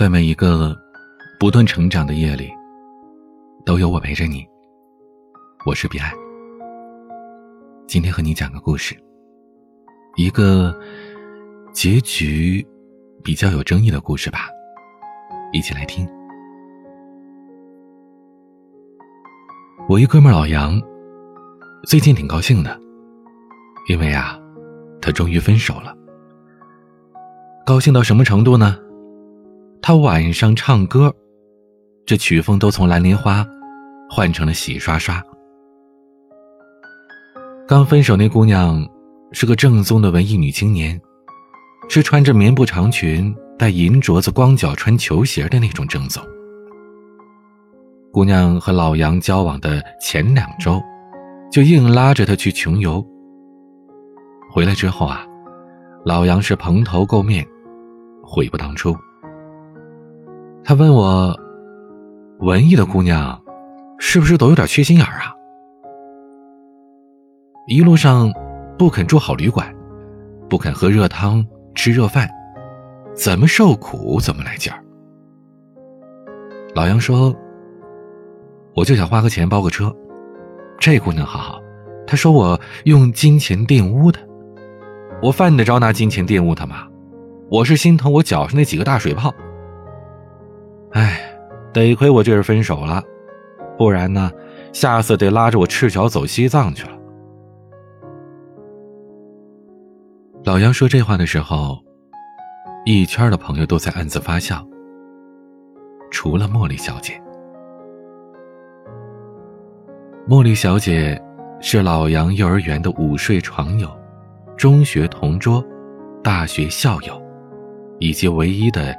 在每一个不断成长的夜里，都有我陪着你。我是彼岸，今天和你讲个故事，一个结局比较有争议的故事吧，一起来听。我一哥们老杨，最近挺高兴的，因为啊，他终于分手了。高兴到什么程度呢？他晚上唱歌，这曲风都从蓝莲花换成了洗刷刷。刚分手那姑娘是个正宗的文艺女青年，是穿着棉布长裙、戴银镯子、光脚穿球鞋的那种正宗。姑娘和老杨交往的前两周，就硬拉着他去穷游。回来之后啊，老杨是蓬头垢面，悔不当初。他问我：“文艺的姑娘，是不是都有点缺心眼啊？一路上不肯住好旅馆，不肯喝热汤吃热饭，怎么受苦怎么来劲儿。”老杨说：“我就想花个钱包个车。这姑娘好好，她说我用金钱玷污她，我犯得着拿金钱玷污她吗？我是心疼我脚上那几个大水泡。”哎，得亏我这是分手了，不然呢，下次得拉着我赤脚走西藏去了。老杨说这话的时候，一圈的朋友都在暗自发笑，除了茉莉小姐。茉莉小姐是老杨幼儿园的午睡床友，中学同桌，大学校友，以及唯一的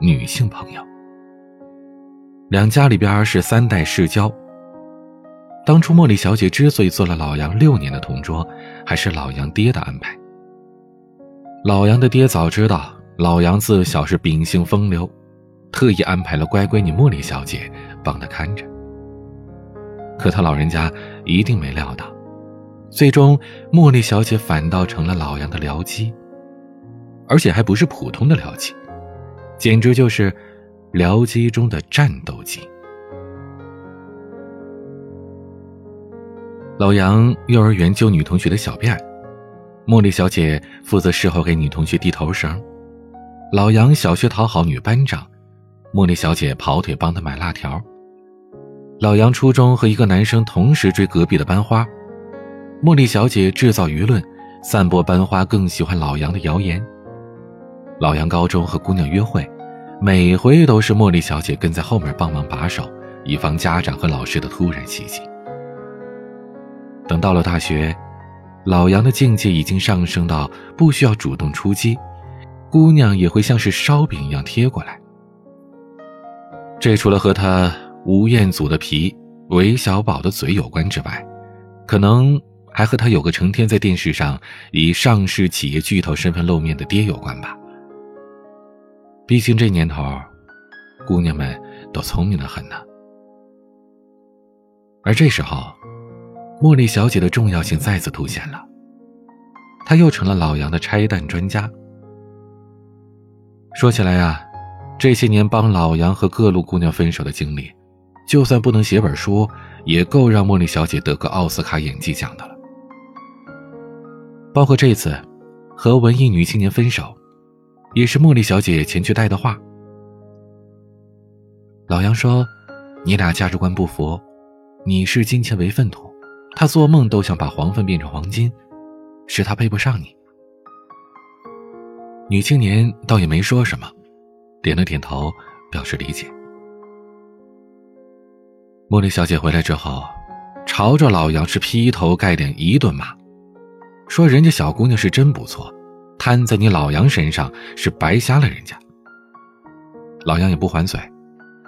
女性朋友。两家里边是三代世交。当初茉莉小姐之所以做了老杨六年的同桌，还是老杨爹的安排。老杨的爹早知道老杨自小是秉性风流，特意安排了乖闺女茉莉小姐帮他看着。可他老人家一定没料到，最终茉莉小姐反倒成了老杨的僚机，而且还不是普通的僚机，简直就是。僚机中的战斗机。老杨幼儿园揪女同学的小辫，茉莉小姐负责事后给女同学递头绳。老杨小学讨好女班长，茉莉小姐跑腿帮他买辣条。老杨初中和一个男生同时追隔壁的班花，茉莉小姐制造舆论，散播班花更喜欢老杨的谣言。老杨高中和姑娘约会。每回都是茉莉小姐跟在后面帮忙把守，以防家长和老师的突然袭击。等到了大学，老杨的境界已经上升到不需要主动出击，姑娘也会像是烧饼一样贴过来。这除了和他吴彦祖的皮、韦小宝的嘴有关之外，可能还和他有个成天在电视上以上市企业巨头身份露面的爹有关吧。毕竟这年头，姑娘们都聪明的很呢。而这时候，茉莉小姐的重要性再次凸显了，她又成了老杨的拆弹专家。说起来呀，这些年帮老杨和各路姑娘分手的经历，就算不能写本书，也够让茉莉小姐得个奥斯卡演技奖的了。包括这次和文艺女青年分手。也是茉莉小姐前去带的话。老杨说：“你俩价值观不符，你视金钱为粪土，他做梦都想把黄粪变成黄金，是他配不上你。”女青年倒也没说什么，点了点头表示理解。茉莉小姐回来之后，朝着老杨是劈头盖脸一顿骂，说人家小姑娘是真不错。摊在你老杨身上是白瞎了人家。老杨也不还嘴，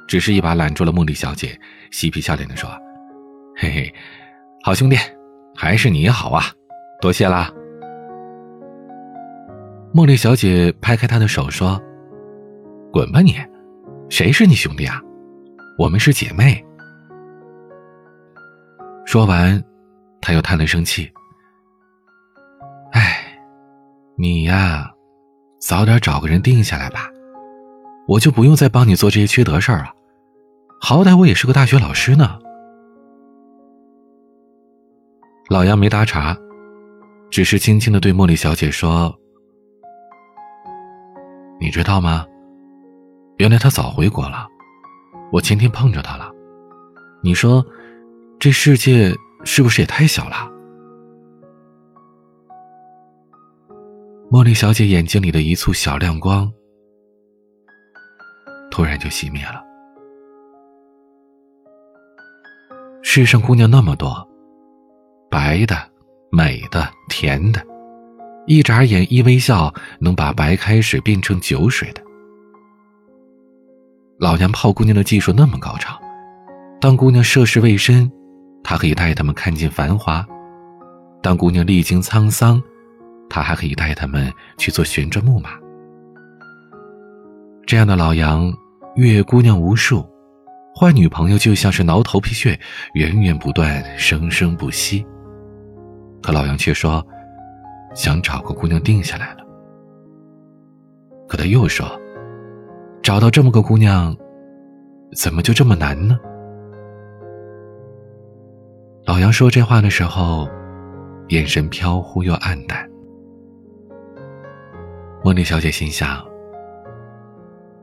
只是一把揽住了茉莉小姐，嬉皮笑脸的说：“嘿嘿，好兄弟，还是你好啊，多谢啦。”茉莉小姐拍开他的手说：“滚吧你，谁是你兄弟啊？我们是姐妹。”说完，他又叹了声气。你呀，早点找个人定下来吧，我就不用再帮你做这些缺德事儿了。好歹我也是个大学老师呢。老杨没搭茬，只是轻轻的对茉莉小姐说：“你知道吗？原来他早回国了，我前天碰着他了。你说，这世界是不是也太小了？”茉莉小姐眼睛里的一簇小亮光，突然就熄灭了。世上姑娘那么多，白的、美的、甜的，一眨眼、一微笑，能把白开水变成酒水的。老娘泡姑娘的技术那么高超，当姑娘涉世未深，她可以带他们看尽繁华；当姑娘历经沧桑，他还可以带他们去做旋转木马。这样的老杨，阅姑娘无数。换女朋友就像是挠头皮屑，源源不断，生生不息。可老杨却说，想找个姑娘定下来了。可他又说，找到这么个姑娘，怎么就这么难呢？老杨说这话的时候，眼神飘忽又黯淡。茉莉小姐心想：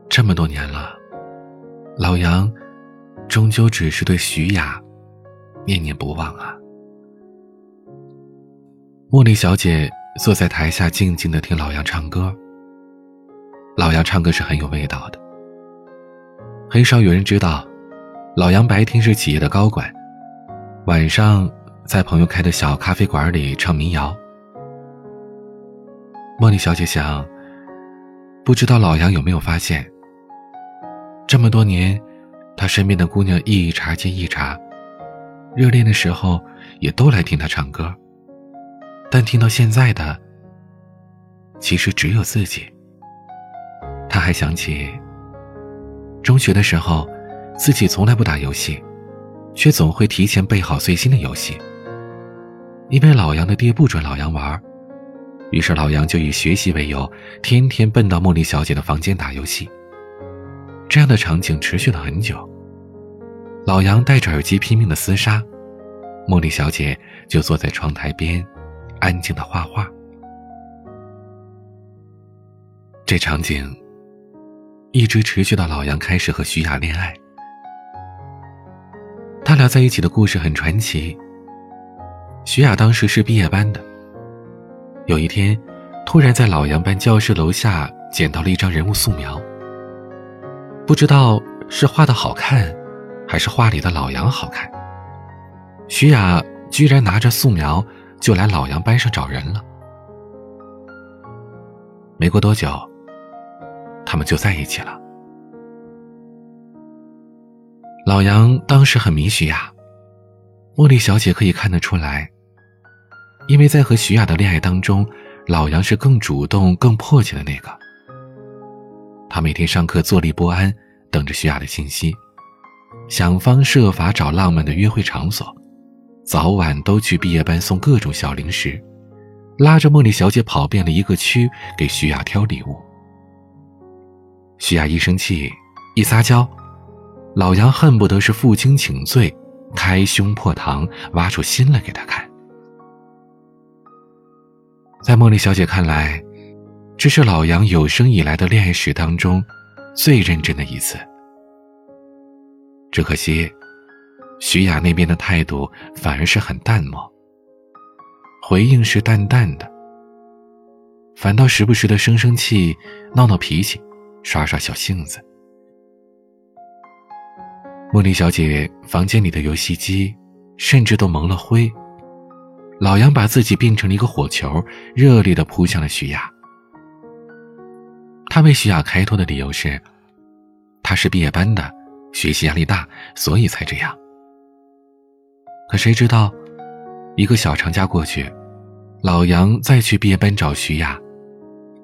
这么多年了，老杨。终究只是对徐雅念念不忘啊！茉莉小姐坐在台下，静静的听老杨唱歌。老杨唱歌是很有味道的。很少有人知道，老杨白天是企业的高管，晚上在朋友开的小咖啡馆里唱民谣。茉莉小姐想，不知道老杨有没有发现，这么多年。他身边的姑娘一茬接一茬，热恋的时候也都来听他唱歌，但听到现在的，其实只有自己。他还想起中学的时候，自己从来不打游戏，却总会提前备好最新的游戏。因为老杨的爹不准老杨玩，于是老杨就以学习为由，天天奔到茉莉小姐的房间打游戏。这样的场景持续了很久。老杨戴着耳机拼命的厮杀，茉莉小姐就坐在窗台边，安静的画画。这场景一直持续到老杨开始和徐雅恋爱。他俩在一起的故事很传奇。徐雅当时是毕业班的，有一天，突然在老杨班教室楼下捡到了一张人物素描。不知道是画的好看，还是画里的老杨好看。徐雅居然拿着素描就来老杨班上找人了。没过多久，他们就在一起了。老杨当时很迷徐雅，茉莉小姐可以看得出来，因为在和徐雅的恋爱当中，老杨是更主动、更迫切的那个。他每天上课坐立不安，等着徐雅的信息，想方设法找浪漫的约会场所，早晚都去毕业班送各种小零食，拉着茉莉小姐跑遍了一个区给徐雅挑礼物。徐雅一生气，一撒娇，老杨恨不得是负荆请罪，开胸破膛，挖出心来给她看。在茉莉小姐看来。这是老杨有生以来的恋爱史当中最认真的一次。只可惜，徐雅那边的态度反而是很淡漠，回应是淡淡的，反倒时不时的生生气、闹闹脾气、耍耍小性子。茉莉小姐房间里的游戏机甚至都蒙了灰，老杨把自己变成了一个火球，热烈的扑向了徐雅。他为徐雅开脱的理由是，他是毕业班的，学习压力大，所以才这样。可谁知道，一个小长假过去，老杨再去毕业班找徐雅，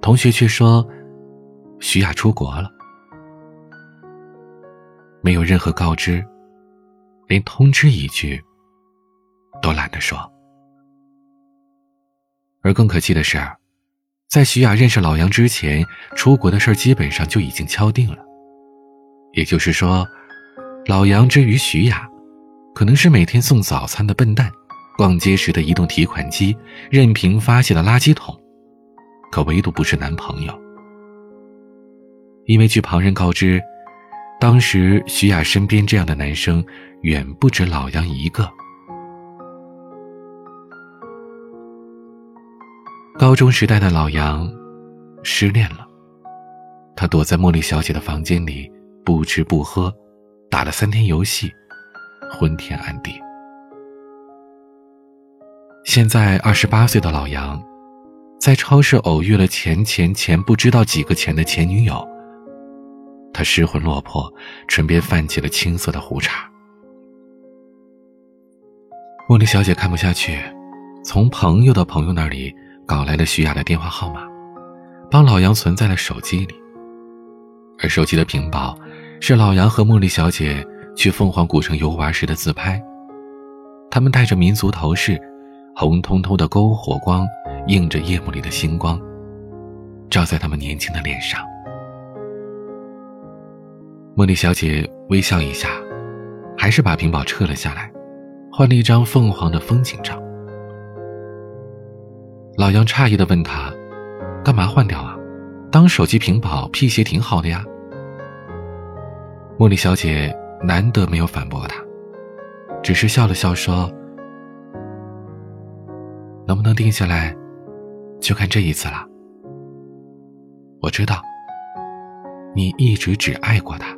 同学却说，徐雅出国了，没有任何告知，连通知一句都懒得说。而更可气的是。在徐雅认识老杨之前，出国的事基本上就已经敲定了。也就是说，老杨之于徐雅，可能是每天送早餐的笨蛋，逛街时的移动提款机，任凭发泄的垃圾桶，可唯独不是男朋友。因为据旁人告知，当时徐雅身边这样的男生远不止老杨一个。高中时代的老杨失恋了，他躲在茉莉小姐的房间里不吃不喝，打了三天游戏，昏天暗地。现在二十八岁的老杨，在超市偶遇了钱钱钱不知道几个钱的前女友，他失魂落魄，唇边泛起了青涩的胡茬。茉莉小姐看不下去，从朋友的朋友那里。搞来了徐雅的电话号码，帮老杨存在了手机里。而手机的屏保是老杨和茉莉小姐去凤凰古城游玩时的自拍。他们戴着民族头饰，红彤彤的篝火光映着夜幕里的星光，照在他们年轻的脸上。茉莉小姐微笑一下，还是把屏保撤了下来，换了一张凤凰的风景照。老杨诧异的问他：“干嘛换掉啊？当手机屏保辟邪挺好的呀。”茉莉小姐难得没有反驳他，只是笑了笑说：“能不能定下来，就看这一次了。我知道，你一直只爱过他。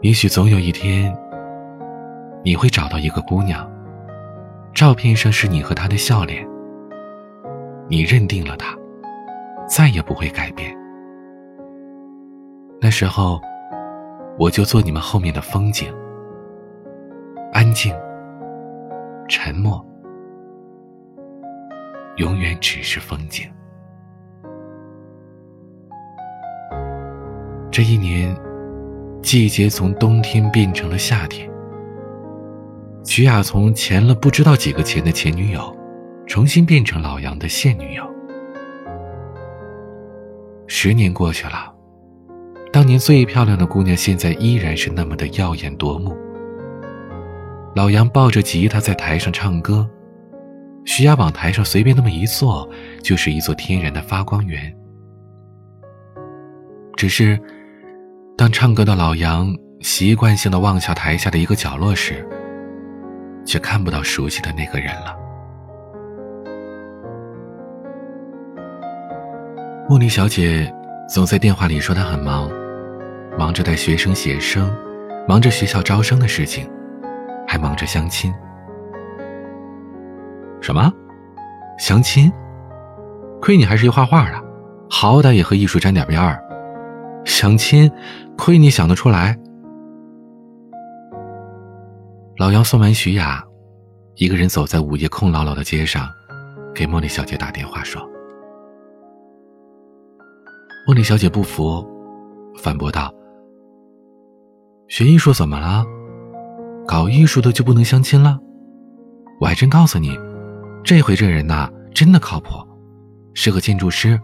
也许总有一天，你会找到一个姑娘。”照片上是你和他的笑脸，你认定了他，再也不会改变。那时候，我就做你们后面的风景，安静、沉默，永远只是风景。这一年，季节从冬天变成了夏天。徐雅从前了不知道几个钱的前女友，重新变成老杨的现女友。十年过去了，当年最漂亮的姑娘，现在依然是那么的耀眼夺目。老杨抱着吉他在台上唱歌，徐雅往台上随便那么一坐，就是一座天然的发光源。只是，当唱歌的老杨习惯性的望向台下的一个角落时，却看不到熟悉的那个人了。茉莉小姐总在电话里说她很忙，忙着带学生写生，忙着学校招生的事情，还忙着相亲。什么？相亲？亏你还是一画画的，好歹也和艺术沾点边儿。相亲？亏你想得出来。老杨送完徐雅，一个人走在午夜空落落的街上，给茉莉小姐打电话说：“茉莉小姐不服，反驳道：‘学艺术怎么了？搞艺术的就不能相亲了？我还真告诉你，这回这人呐，真的靠谱，是个建筑师，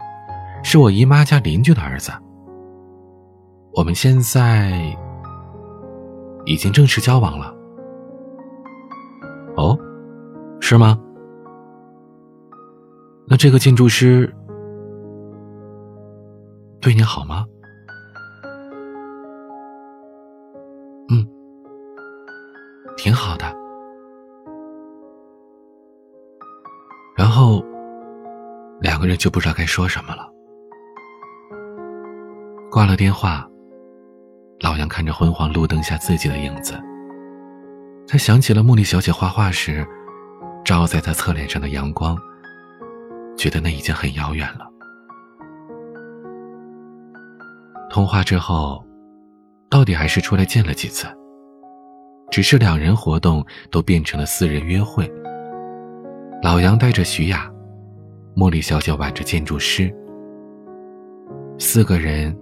是我姨妈家邻居的儿子。我们现在已经正式交往了。’”是吗？那这个建筑师对你好吗？嗯，挺好的。然后两个人就不知道该说什么了。挂了电话，老杨看着昏黄路灯下自己的影子。他想起了茉莉小姐画画时，照在他侧脸上的阳光，觉得那已经很遥远了。通话之后，到底还是出来见了几次，只是两人活动都变成了私人约会。老杨带着徐雅，茉莉小姐挽着建筑师，四个人，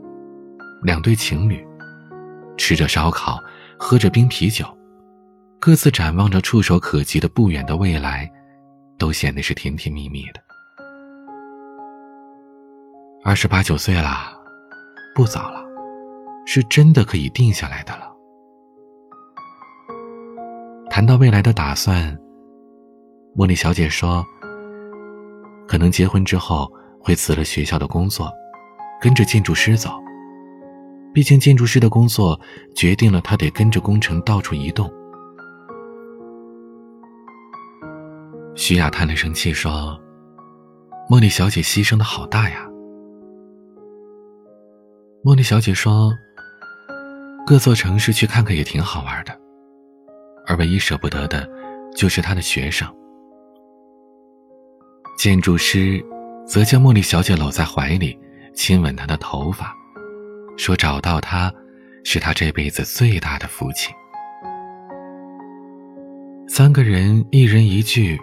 两对情侣，吃着烧烤，喝着冰啤酒。各自展望着触手可及的不远的未来，都显得是甜甜蜜蜜的。二十八九岁了，不早了，是真的可以定下来的了。谈到未来的打算，茉莉小姐说：“可能结婚之后会辞了学校的工作，跟着建筑师走。毕竟建筑师的工作决定了他得跟着工程到处移动。”徐雅叹了声气说：“茉莉小姐牺牲的好大呀。”茉莉小姐说：“各座城市去看看也挺好玩的，而唯一舍不得的，就是她的学生。”建筑师则将茉莉小姐搂在怀里，亲吻她的头发，说：“找到她，是他这辈子最大的福气。”三个人一人一句。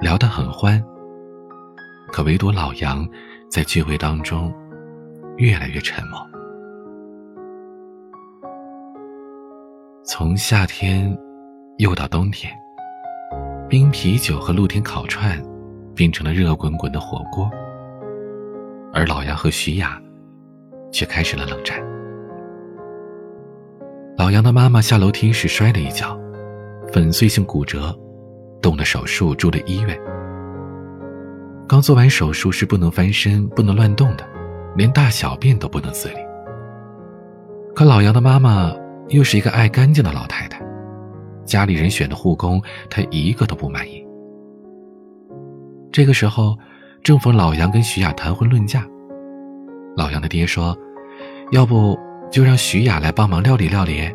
聊得很欢，可唯独老杨在聚会当中越来越沉默。从夏天又到冬天，冰啤酒和露天烤串变成了热滚滚的火锅，而老杨和徐雅却开始了冷战。老杨的妈妈下楼梯时摔了一跤，粉碎性骨折。动了手术，住了医院。刚做完手术是不能翻身、不能乱动的，连大小便都不能自理。可老杨的妈妈又是一个爱干净的老太太，家里人选的护工，她一个都不满意。这个时候，正逢老杨跟徐雅谈婚论嫁，老杨的爹说：“要不就让徐雅来帮忙料理料理，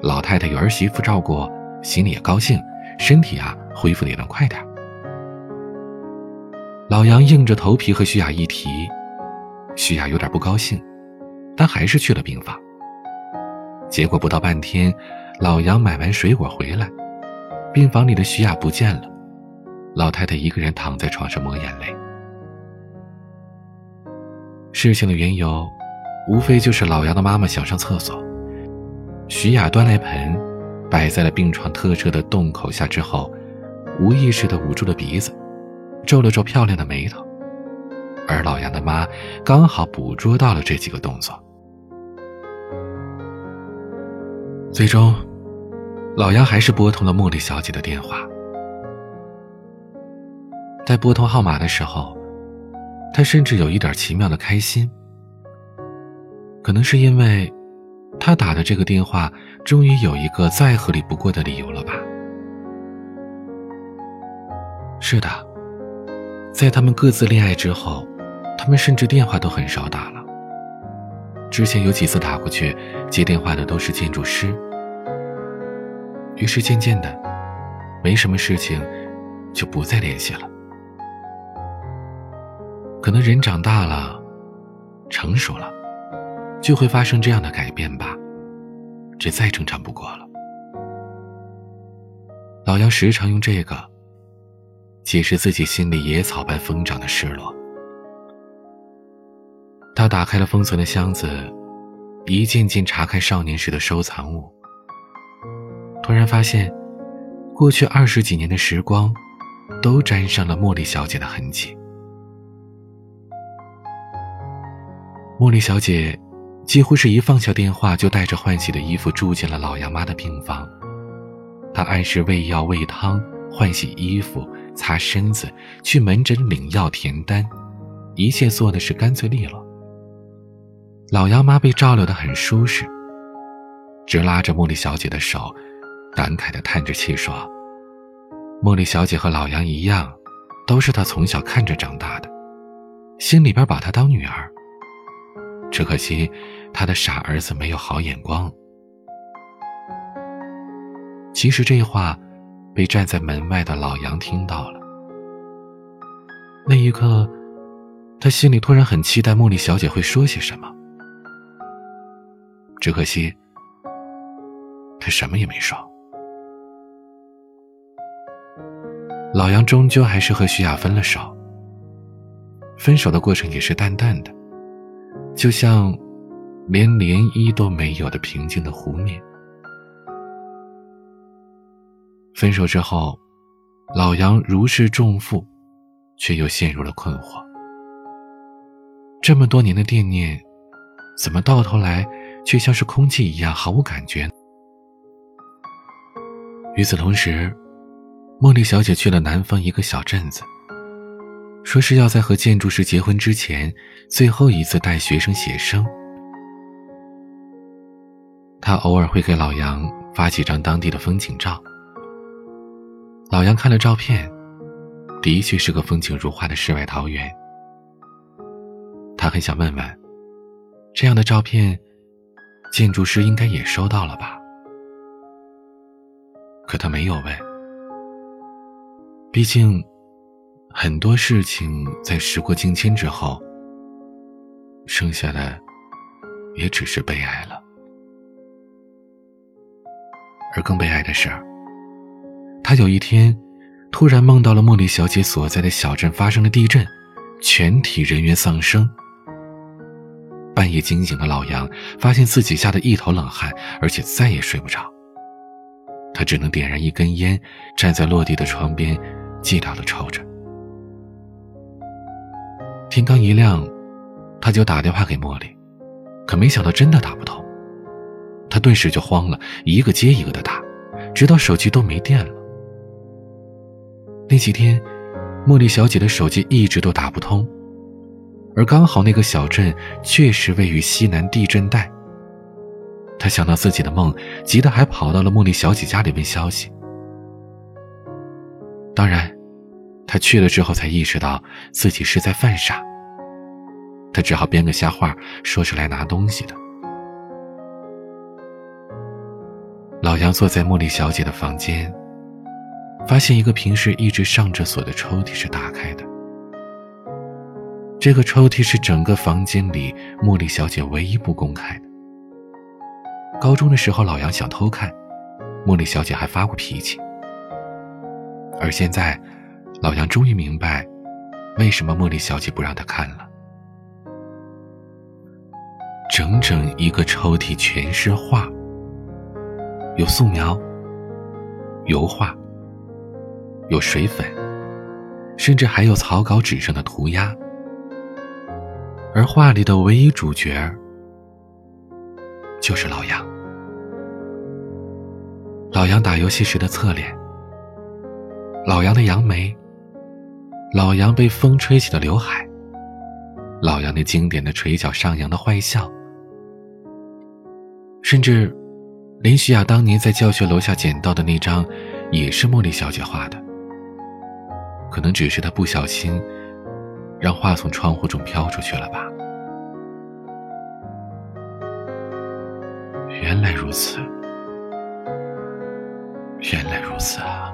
老太太有儿媳妇照顾，心里也高兴，身体啊。”恢复的也能快点。老杨硬着头皮和徐雅一提，徐雅有点不高兴，但还是去了病房。结果不到半天，老杨买完水果回来，病房里的徐雅不见了，老太太一个人躺在床上抹眼泪。事情的缘由，无非就是老杨的妈妈想上厕所，徐雅端来盆，摆在了病床特设的洞口下之后。无意识地捂住了鼻子，皱了皱漂亮的眉头，而老杨的妈刚好捕捉到了这几个动作。最终，老杨还是拨通了茉莉小姐的电话。在拨通号码的时候，他甚至有一点奇妙的开心，可能是因为，他打的这个电话终于有一个再合理不过的理由了吧。是的，在他们各自恋爱之后，他们甚至电话都很少打了。之前有几次打过去，接电话的都是建筑师。于是渐渐的，没什么事情，就不再联系了。可能人长大了，成熟了，就会发生这样的改变吧。这再正常不过了。老杨时常用这个。解释自己心里野草般疯长的失落。他打开了封存的箱子，一件件查看少年时的收藏物。突然发现，过去二十几年的时光，都沾上了茉莉小姐的痕迹。茉莉小姐几乎是一放下电话，就带着换洗的衣服住进了老杨妈的病房。她按时喂药、喂汤、换洗衣服。擦身子，去门诊领药填单，一切做的是干脆利落。老杨妈被照料的很舒适，直拉着茉莉小姐的手，感慨的叹着气说：“茉莉小姐和老杨一样，都是她从小看着长大的，心里边把她当女儿。只可惜，她的傻儿子没有好眼光。”其实这话。被站在门外的老杨听到了，那一刻，他心里突然很期待茉莉小姐会说些什么。只可惜，他什么也没说。老杨终究还是和徐雅分了手。分手的过程也是淡淡的，就像连涟漪都没有的平静的湖面。分手之后，老杨如释重负，却又陷入了困惑。这么多年的惦念，怎么到头来却像是空气一样毫无感觉？与此同时，茉莉小姐去了南方一个小镇子，说是要在和建筑师结婚之前，最后一次带学生写生。她偶尔会给老杨发几张当地的风景照。老杨看了照片，的确是个风景如画的世外桃源。他很想问问，这样的照片，建筑师应该也收到了吧？可他没有问。毕竟，很多事情在时过境迁之后，剩下的也只是悲哀了。而更悲哀的是，他有一天突然梦到了茉莉小姐所在的小镇发生了地震，全体人员丧生。半夜惊醒的老杨发现自己吓得一头冷汗，而且再也睡不着。他只能点燃一根烟，站在落地的窗边，寂寥的抽着。天刚一亮，他就打电话给茉莉，可没想到真的打不通。他顿时就慌了，一个接一个的打，直到手机都没电了。那几天，茉莉小姐的手机一直都打不通。而刚好那个小镇确实位于西南地震带。他想到自己的梦，急得还跑到了茉莉小姐家里问消息。当然，他去了之后才意识到自己是在犯傻。他只好编个瞎话，说是来拿东西的。老杨坐在茉莉小姐的房间，发现一个平时一直上着锁的抽屉是打开的。这个抽屉是整个房间里茉莉小姐唯一不公开的。高中的时候，老杨想偷看，茉莉小姐还发过脾气。而现在，老杨终于明白，为什么茉莉小姐不让他看了。整整一个抽屉全是画，有素描、油画、有水粉，甚至还有草稿纸上的涂鸦。而画里的唯一主角，就是老杨。老杨打游戏时的侧脸，老杨的杨眉，老杨被风吹起的刘海，老杨那经典的垂角上扬的坏笑，甚至，林徐雅当年在教学楼下捡到的那张，也是茉莉小姐画的。可能只是他不小心。让画从窗户中飘出去了吧？原来如此，原来如此啊！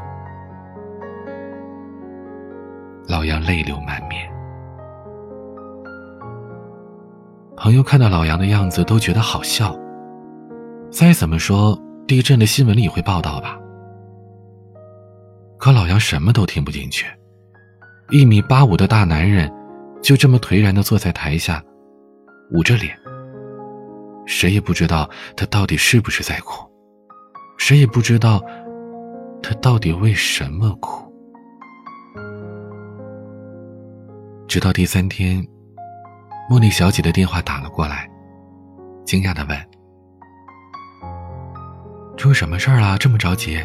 老杨泪流满面，朋友看到老杨的样子都觉得好笑。再怎么说，地震的新闻里会报道吧？可老杨什么都听不进去，一米八五的大男人。就这么颓然的坐在台下，捂着脸。谁也不知道他到底是不是在哭，谁也不知道他到底为什么哭。直到第三天，茉莉小姐的电话打了过来，惊讶的问：“出什么事儿了？这么着急？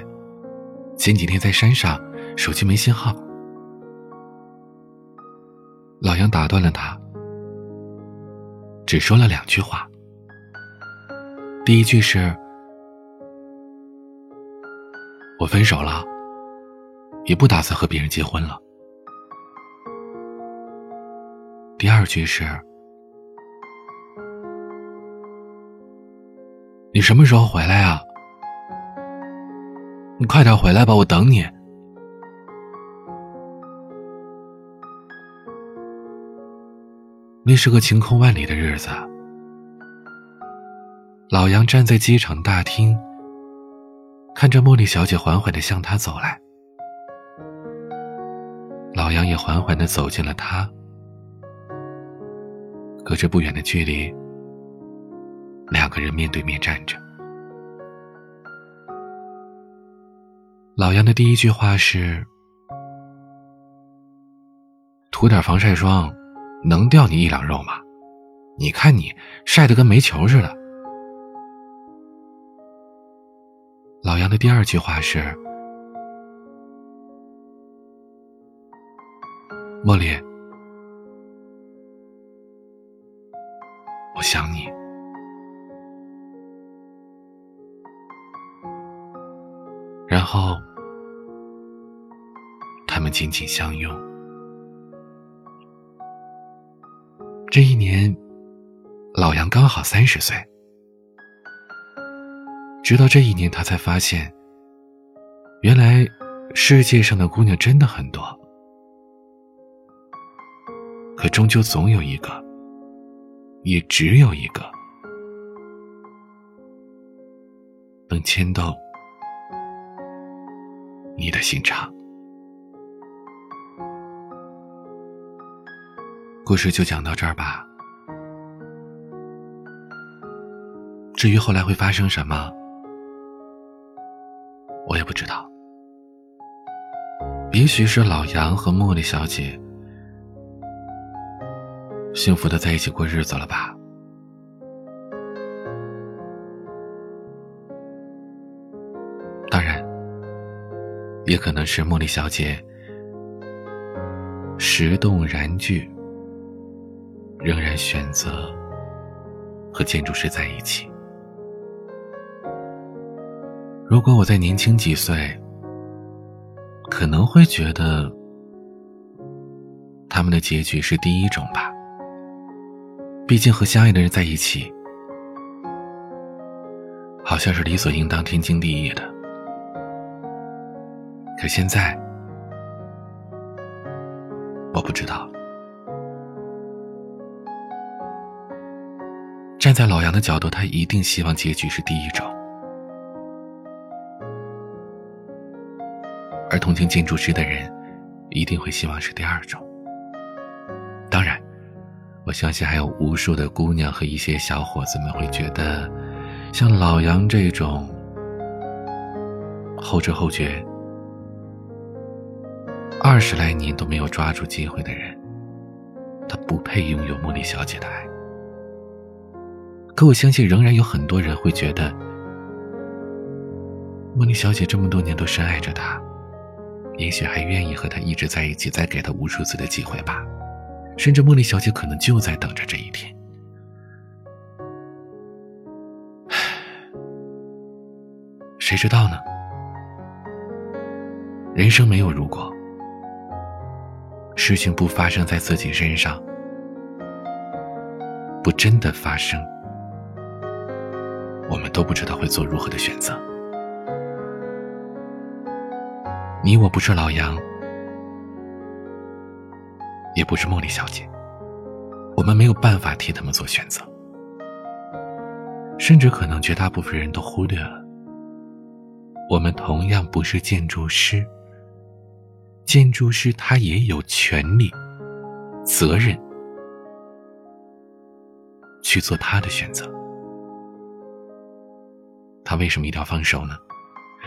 前几天在山上，手机没信号。”老杨打断了他，只说了两句话。第一句是：“我分手了，也不打算和别人结婚了。”第二句是：“你什么时候回来啊？你快点回来吧，我等你。”那是个晴空万里的日子，老杨站在机场大厅，看着茉莉小姐缓缓的向他走来，老杨也缓缓的走进了他，隔着不远的距离，两个人面对面站着。老杨的第一句话是：“涂点防晒霜。”能掉你一两肉吗？你看你晒得跟煤球似的。”老杨的第二句话是：“茉莉，我想你。”然后，他们紧紧相拥。这一年，老杨刚好三十岁。直到这一年，他才发现，原来世界上的姑娘真的很多，可终究总有一个，也只有一个，能牵动你的心肠。故事就讲到这儿吧。至于后来会发生什么？我也不知道，也许是老杨和茉莉小姐幸福的在一起过日子了吧。当然，也可能是茉莉小姐石动燃具，仍然选择和建筑师在一起。如果我再年轻几岁，可能会觉得他们的结局是第一种吧。毕竟和相爱的人在一起，好像是理所应当、天经地义的。可现在，我不知道。在老杨的角度，他一定希望结局是第一种。而同情建筑师的人，一定会希望是第二种。当然，我相信还有无数的姑娘和一些小伙子们会觉得，像老杨这种后知后觉、二十来年都没有抓住机会的人，他不配拥有茉莉小姐的爱。可我相信，仍然有很多人会觉得，茉莉小姐这么多年都深爱着他。也许还愿意和他一直在一起，再给他无数次的机会吧。甚至茉莉小姐可能就在等着这一天。谁知道呢？人生没有如果，事情不发生在自己身上，不真的发生，我们都不知道会做如何的选择。你我不是老杨，也不是茉莉小姐，我们没有办法替他们做选择，甚至可能绝大部分人都忽略了，我们同样不是建筑师。建筑师他也有权利、责任去做他的选择，他为什么一定要放手呢？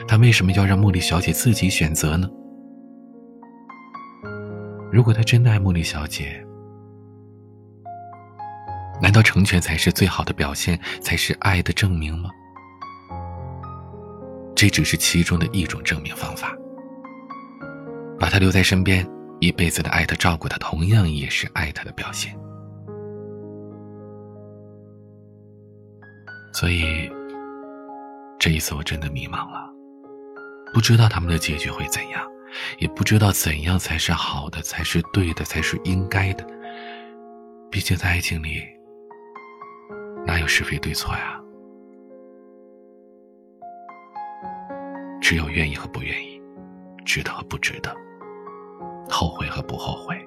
他为什么要让茉莉小姐自己选择呢？如果他真的爱茉莉小姐，难道成全才是最好的表现，才是爱的证明吗？这只是其中的一种证明方法。把他留在身边，一辈子的爱他、照顾他，同样也是爱他的表现。所以，这一次我真的迷茫了。不知道他们的结局会怎样，也不知道怎样才是好的，才是对的，才是应该的。毕竟在爱情里，哪有是非对错呀？只有愿意和不愿意，值得和不值得，后悔和不后悔，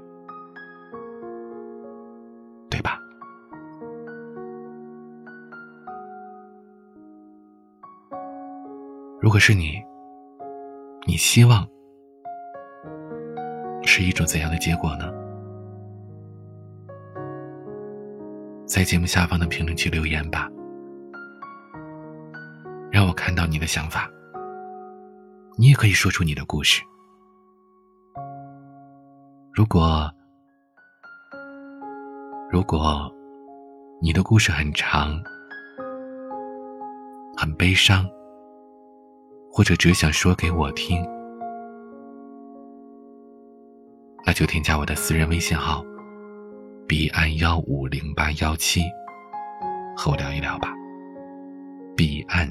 如果是你。你希望是一种怎样的结果呢？在节目下方的评论区留言吧，让我看到你的想法。你也可以说出你的故事。如果如果你的故事很长，很悲伤，或者只想说给我听，那就添加我的私人微信号：彼岸幺五零八幺七，和我聊一聊吧。彼岸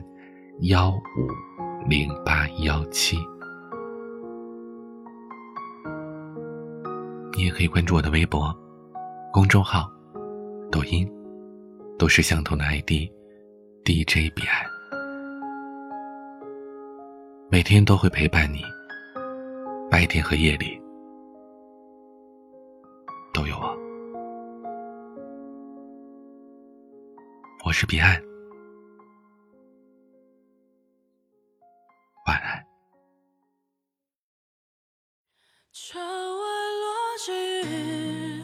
幺五零八幺七。你也可以关注我的微博、公众号、抖音，都是相同的 ID，DJ 彼岸。每天都会陪伴你，白天和夜里都有我。我是彼岸，晚安。窗外落着雨。